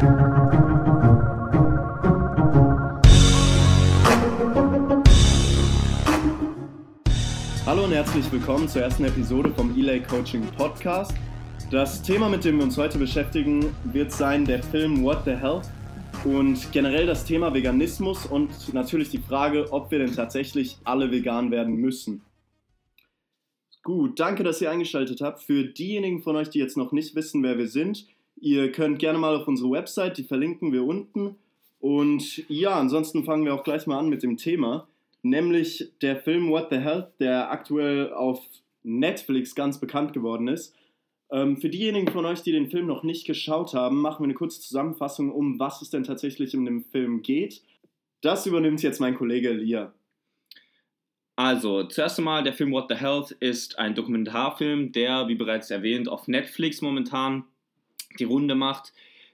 Hallo und herzlich willkommen zur ersten Episode vom Elay Coaching Podcast. Das Thema, mit dem wir uns heute beschäftigen, wird sein der Film What the Hell und generell das Thema Veganismus und natürlich die Frage, ob wir denn tatsächlich alle vegan werden müssen. Gut, danke, dass ihr eingeschaltet habt. Für diejenigen von euch, die jetzt noch nicht wissen, wer wir sind, ihr könnt gerne mal auf unsere Website, die verlinken wir unten. Und ja, ansonsten fangen wir auch gleich mal an mit dem Thema nämlich der Film What the Hell, der aktuell auf Netflix ganz bekannt geworden ist. Ähm, für diejenigen von euch, die den Film noch nicht geschaut haben, machen wir eine kurze Zusammenfassung, um was es denn tatsächlich in dem Film geht. Das übernimmt jetzt mein Kollege Elia. Also, zuerst einmal, der Film What the Health ist ein Dokumentarfilm, der, wie bereits erwähnt, auf Netflix momentan die Runde macht.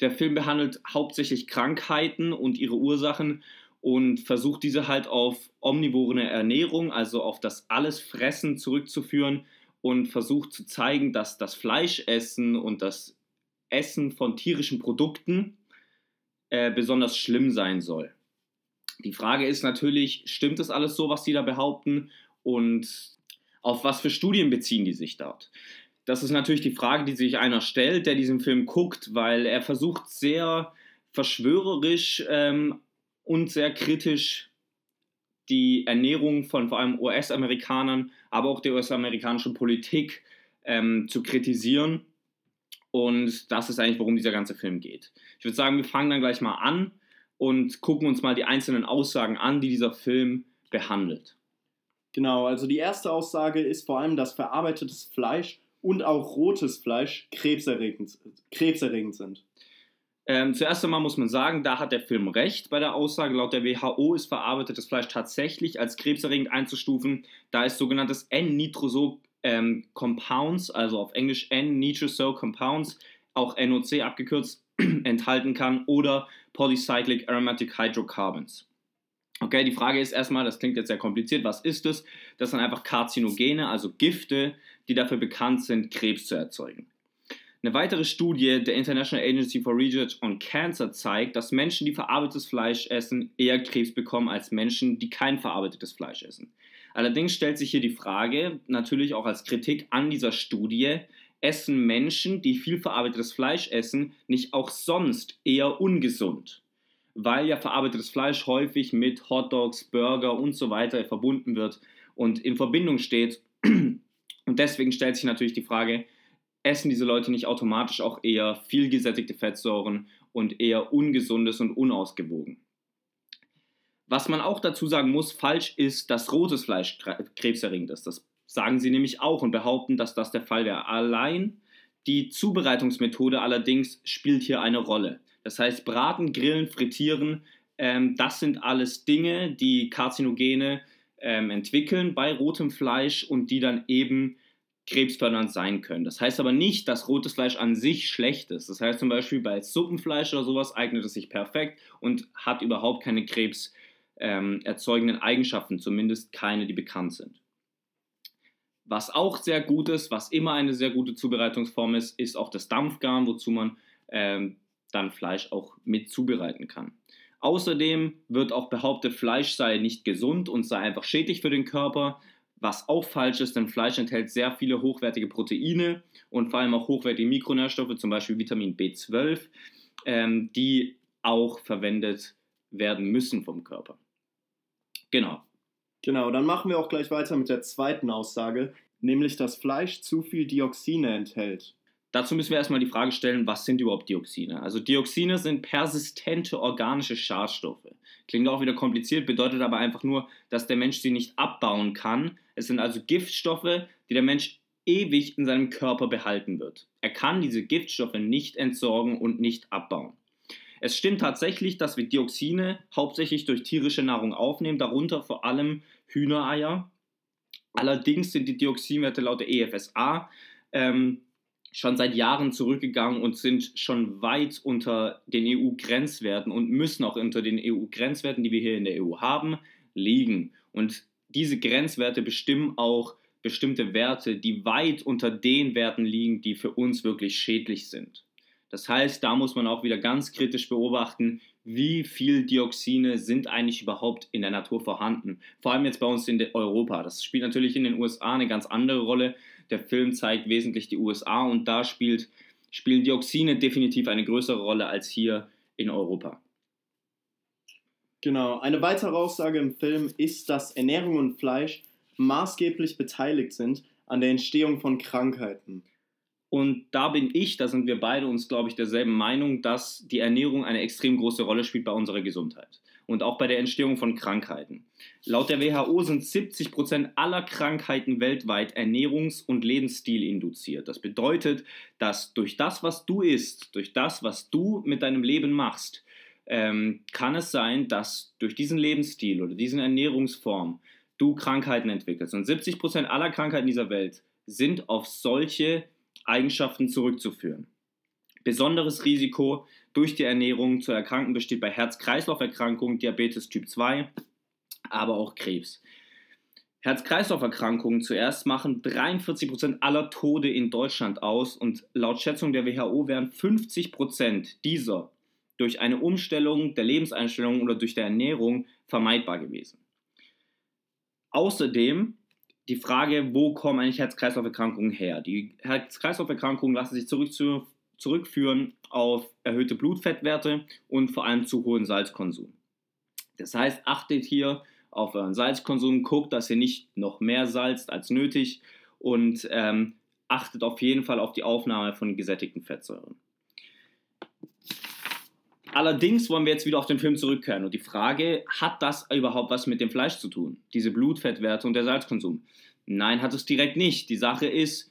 Der Film behandelt hauptsächlich Krankheiten und ihre Ursachen und versucht diese halt auf omnivore Ernährung, also auf das Allesfressen zurückzuführen und versucht zu zeigen, dass das Fleischessen und das Essen von tierischen Produkten äh, besonders schlimm sein soll. Die Frage ist natürlich, stimmt das alles so, was die da behaupten und auf was für Studien beziehen die sich dort? Das ist natürlich die Frage, die sich einer stellt, der diesen Film guckt, weil er versucht sehr verschwörerisch ähm, und sehr kritisch die Ernährung von vor allem US-Amerikanern, aber auch der US-amerikanischen Politik ähm, zu kritisieren. Und das ist eigentlich, worum dieser ganze Film geht. Ich würde sagen, wir fangen dann gleich mal an und gucken uns mal die einzelnen Aussagen an, die dieser Film behandelt. Genau, also die erste Aussage ist vor allem, dass verarbeitetes Fleisch und auch rotes Fleisch krebserregend, krebserregend sind. Ähm, zuerst einmal muss man sagen, da hat der Film recht bei der Aussage. Laut der WHO ist verarbeitetes Fleisch tatsächlich als krebserregend einzustufen, da es sogenanntes N-Nitroso ähm, Compounds, also auf Englisch N-Nitroso Compounds, auch NOC abgekürzt, enthalten kann oder Polycyclic Aromatic Hydrocarbons. Okay, die Frage ist erstmal, das klingt jetzt sehr kompliziert, was ist es? Das sind einfach Karzinogene, also Gifte, die dafür bekannt sind, Krebs zu erzeugen. Eine weitere Studie der International Agency for Research on Cancer zeigt, dass Menschen, die verarbeitetes Fleisch essen, eher Krebs bekommen als Menschen, die kein verarbeitetes Fleisch essen. Allerdings stellt sich hier die Frage, natürlich auch als Kritik an dieser Studie, essen Menschen, die viel verarbeitetes Fleisch essen, nicht auch sonst eher ungesund? Weil ja verarbeitetes Fleisch häufig mit Hotdogs, Burger und so weiter verbunden wird und in Verbindung steht. Und deswegen stellt sich natürlich die Frage, essen diese Leute nicht automatisch auch eher viel gesättigte Fettsäuren und eher ungesundes und unausgewogen. Was man auch dazu sagen muss, falsch ist, dass rotes Fleisch krebserregend ist. Das sagen sie nämlich auch und behaupten, dass das der Fall wäre. Allein die Zubereitungsmethode allerdings spielt hier eine Rolle. Das heißt, braten, grillen, frittieren, ähm, das sind alles Dinge, die Karzinogene ähm, entwickeln bei rotem Fleisch und die dann eben krebsfördernd sein können. Das heißt aber nicht, dass rotes Fleisch an sich schlecht ist. Das heißt zum Beispiel bei Suppenfleisch oder sowas eignet es sich perfekt und hat überhaupt keine krebserzeugenden ähm, Eigenschaften, zumindest keine, die bekannt sind. Was auch sehr gut ist, was immer eine sehr gute Zubereitungsform ist, ist auch das Dampfgarn, wozu man ähm, dann Fleisch auch mit zubereiten kann. Außerdem wird auch behauptet, Fleisch sei nicht gesund und sei einfach schädlich für den Körper was auch falsch ist, denn Fleisch enthält sehr viele hochwertige Proteine und vor allem auch hochwertige Mikronährstoffe, zum Beispiel Vitamin B12, ähm, die auch verwendet werden müssen vom Körper. Genau. Genau, dann machen wir auch gleich weiter mit der zweiten Aussage, nämlich dass Fleisch zu viel Dioxine enthält. Dazu müssen wir erstmal die Frage stellen, was sind überhaupt Dioxine? Also Dioxine sind persistente organische Schadstoffe. Klingt auch wieder kompliziert, bedeutet aber einfach nur, dass der Mensch sie nicht abbauen kann. Es sind also Giftstoffe, die der Mensch ewig in seinem Körper behalten wird. Er kann diese Giftstoffe nicht entsorgen und nicht abbauen. Es stimmt tatsächlich, dass wir Dioxine hauptsächlich durch tierische Nahrung aufnehmen, darunter vor allem Hühnereier. Allerdings sind die Dioxinwerte laut der EFSA ähm, schon seit Jahren zurückgegangen und sind schon weit unter den EU-Grenzwerten und müssen auch unter den EU-Grenzwerten, die wir hier in der EU haben, liegen. Und diese Grenzwerte bestimmen auch bestimmte Werte, die weit unter den Werten liegen, die für uns wirklich schädlich sind. Das heißt, da muss man auch wieder ganz kritisch beobachten, wie viel Dioxine sind eigentlich überhaupt in der Natur vorhanden. Vor allem jetzt bei uns in Europa. Das spielt natürlich in den USA eine ganz andere Rolle. Der Film zeigt wesentlich die USA und da spielt, spielen Dioxine definitiv eine größere Rolle als hier in Europa. Genau, eine weitere Aussage im Film ist, dass Ernährung und Fleisch maßgeblich beteiligt sind an der Entstehung von Krankheiten. Und da bin ich, da sind wir beide uns, glaube ich, derselben Meinung, dass die Ernährung eine extrem große Rolle spielt bei unserer Gesundheit und auch bei der Entstehung von Krankheiten. Laut der WHO sind 70 Prozent aller Krankheiten weltweit ernährungs- und Lebensstil induziert. Das bedeutet, dass durch das, was du isst, durch das, was du mit deinem Leben machst, ähm, kann es sein, dass durch diesen Lebensstil oder diesen Ernährungsform du Krankheiten entwickelst. Und 70 Prozent aller Krankheiten dieser Welt sind auf solche Eigenschaften zurückzuführen. Besonderes Risiko durch die Ernährung zu erkranken besteht bei Herz-Kreislauf-Erkrankungen, Diabetes Typ 2, aber auch Krebs. Herz-Kreislauf-Erkrankungen zuerst machen 43% aller Tode in Deutschland aus und laut Schätzung der WHO wären 50% dieser durch eine Umstellung der Lebenseinstellung oder durch die Ernährung vermeidbar gewesen. Außerdem die Frage, wo kommen eigentlich Herz-Kreislauf-Erkrankungen her? Die Herz-Kreislauf-Erkrankungen lassen sich zurück zu, zurückführen auf erhöhte Blutfettwerte und vor allem zu hohen Salzkonsum. Das heißt, achtet hier auf euren Salzkonsum, guckt, dass ihr nicht noch mehr salzt als nötig und ähm, achtet auf jeden Fall auf die Aufnahme von gesättigten Fettsäuren. Allerdings wollen wir jetzt wieder auf den Film zurückkehren und die Frage, hat das überhaupt was mit dem Fleisch zu tun? Diese Blutfettwerte und der Salzkonsum? Nein, hat es direkt nicht. Die Sache ist,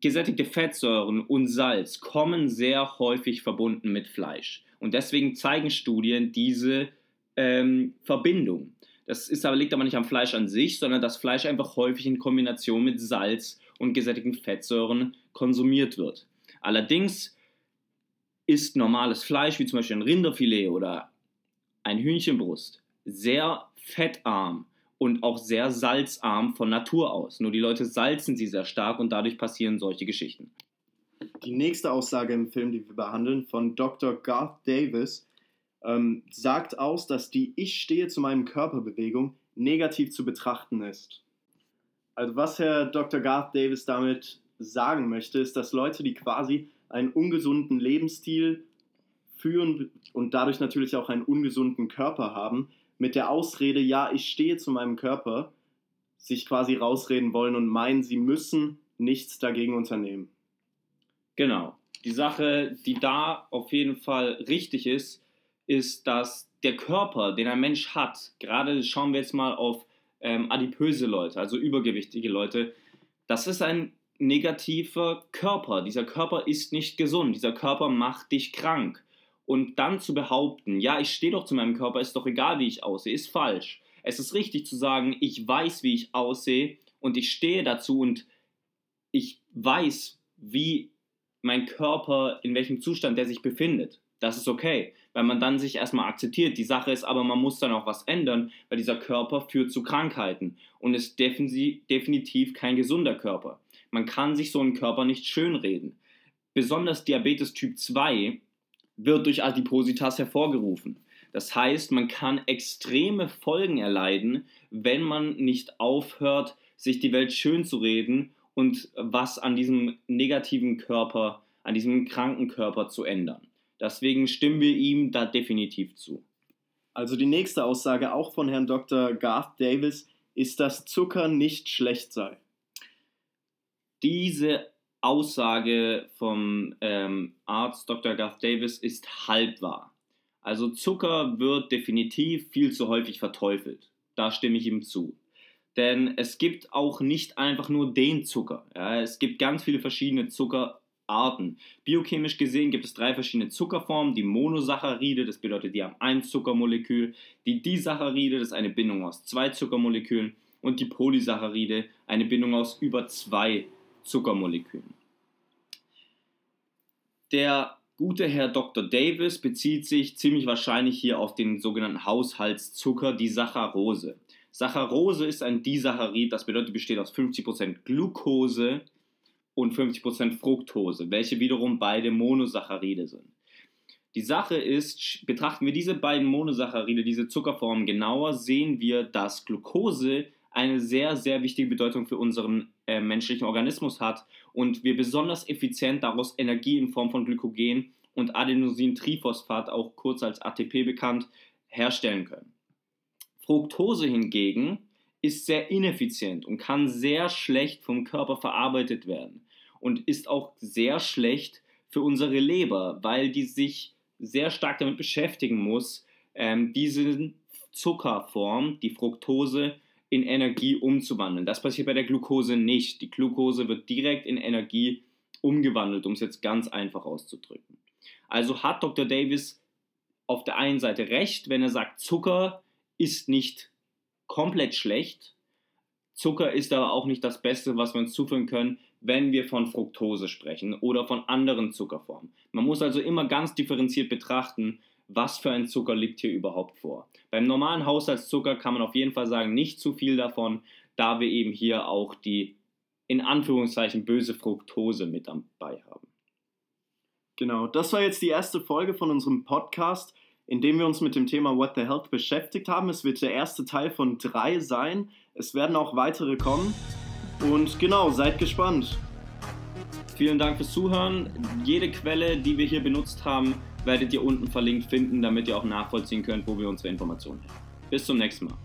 gesättigte Fettsäuren und Salz kommen sehr häufig verbunden mit Fleisch. Und deswegen zeigen Studien diese ähm, Verbindung. Das ist aber, liegt aber nicht am Fleisch an sich, sondern dass Fleisch einfach häufig in Kombination mit Salz und gesättigten Fettsäuren konsumiert wird. Allerdings ist normales Fleisch, wie zum Beispiel ein Rinderfilet oder ein Hühnchenbrust, sehr fettarm und auch sehr salzarm von Natur aus. Nur die Leute salzen sie sehr stark und dadurch passieren solche Geschichten. Die nächste Aussage im Film, die wir behandeln, von Dr. Garth Davis, ähm, sagt aus, dass die Ich stehe zu meinem Körperbewegung negativ zu betrachten ist. Also was Herr Dr. Garth Davis damit sagen möchte, ist, dass Leute, die quasi einen ungesunden Lebensstil führen und dadurch natürlich auch einen ungesunden Körper haben, mit der Ausrede, ja, ich stehe zu meinem Körper, sich quasi rausreden wollen und meinen, sie müssen nichts dagegen unternehmen. Genau. Die Sache, die da auf jeden Fall richtig ist, ist, dass der Körper, den ein Mensch hat, gerade schauen wir jetzt mal auf ähm, adipöse Leute, also übergewichtige Leute, das ist ein negativer Körper. Dieser Körper ist nicht gesund. Dieser Körper macht dich krank. Und dann zu behaupten, ja, ich stehe doch zu meinem Körper, ist doch egal, wie ich aussehe, ist falsch. Es ist richtig zu sagen, ich weiß, wie ich aussehe und ich stehe dazu und ich weiß, wie mein Körper, in welchem Zustand der sich befindet. Das ist okay, weil man dann sich erstmal akzeptiert. Die Sache ist aber, man muss dann auch was ändern, weil dieser Körper führt zu Krankheiten und ist definitiv kein gesunder Körper. Man kann sich so einen Körper nicht schönreden. Besonders Diabetes Typ 2 wird durch Adipositas hervorgerufen. Das heißt, man kann extreme Folgen erleiden, wenn man nicht aufhört, sich die Welt schön zu reden und was an diesem negativen Körper, an diesem kranken Körper zu ändern. Deswegen stimmen wir ihm da definitiv zu. Also die nächste Aussage auch von Herrn Dr. Garth Davis ist, dass Zucker nicht schlecht sei diese Aussage vom ähm, Arzt Dr. Garth Davis ist halb wahr. Also Zucker wird definitiv viel zu häufig verteufelt. Da stimme ich ihm zu. Denn es gibt auch nicht einfach nur den Zucker. Ja, es gibt ganz viele verschiedene Zuckerarten. Biochemisch gesehen gibt es drei verschiedene Zuckerformen. Die Monosaccharide, das bedeutet, die haben ein Zuckermolekül. Die Disaccharide, das ist eine Bindung aus zwei Zuckermolekülen. Und die Polysaccharide, eine Bindung aus über zwei Zuckermolekülen. Der gute Herr Dr. Davis bezieht sich ziemlich wahrscheinlich hier auf den sogenannten Haushaltszucker, die Saccharose. Saccharose ist ein Disaccharid, das bedeutet, besteht aus 50% Glucose und 50% Fructose, welche wiederum beide Monosaccharide sind. Die Sache ist, betrachten wir diese beiden Monosaccharide, diese Zuckerformen genauer, sehen wir, dass Glucose eine sehr, sehr wichtige Bedeutung für unseren äh, menschlichen Organismus hat und wir besonders effizient daraus Energie in Form von Glykogen und Adenosintriphosphat, auch kurz als ATP bekannt, herstellen können. Fructose hingegen ist sehr ineffizient und kann sehr schlecht vom Körper verarbeitet werden und ist auch sehr schlecht für unsere Leber, weil die sich sehr stark damit beschäftigen muss, ähm, diese Zuckerform, die Fructose, in Energie umzuwandeln. Das passiert bei der Glucose nicht. Die Glucose wird direkt in Energie umgewandelt, um es jetzt ganz einfach auszudrücken. Also hat Dr. Davis auf der einen Seite recht, wenn er sagt, Zucker ist nicht komplett schlecht. Zucker ist aber auch nicht das Beste, was wir uns zuführen können, wenn wir von Fructose sprechen oder von anderen Zuckerformen. Man muss also immer ganz differenziert betrachten, was für ein Zucker liegt hier überhaupt vor. Beim normalen Haushaltszucker kann man auf jeden Fall sagen, nicht zu viel davon, da wir eben hier auch die in Anführungszeichen böse Fructose mit dabei haben. Genau, das war jetzt die erste Folge von unserem Podcast, in dem wir uns mit dem Thema What the Health beschäftigt haben. Es wird der erste Teil von drei sein. Es werden auch weitere kommen. Und genau, seid gespannt. Vielen Dank fürs Zuhören. Jede Quelle, die wir hier benutzt haben, werdet ihr unten verlinkt finden, damit ihr auch nachvollziehen könnt, wo wir unsere Informationen haben. Bis zum nächsten Mal.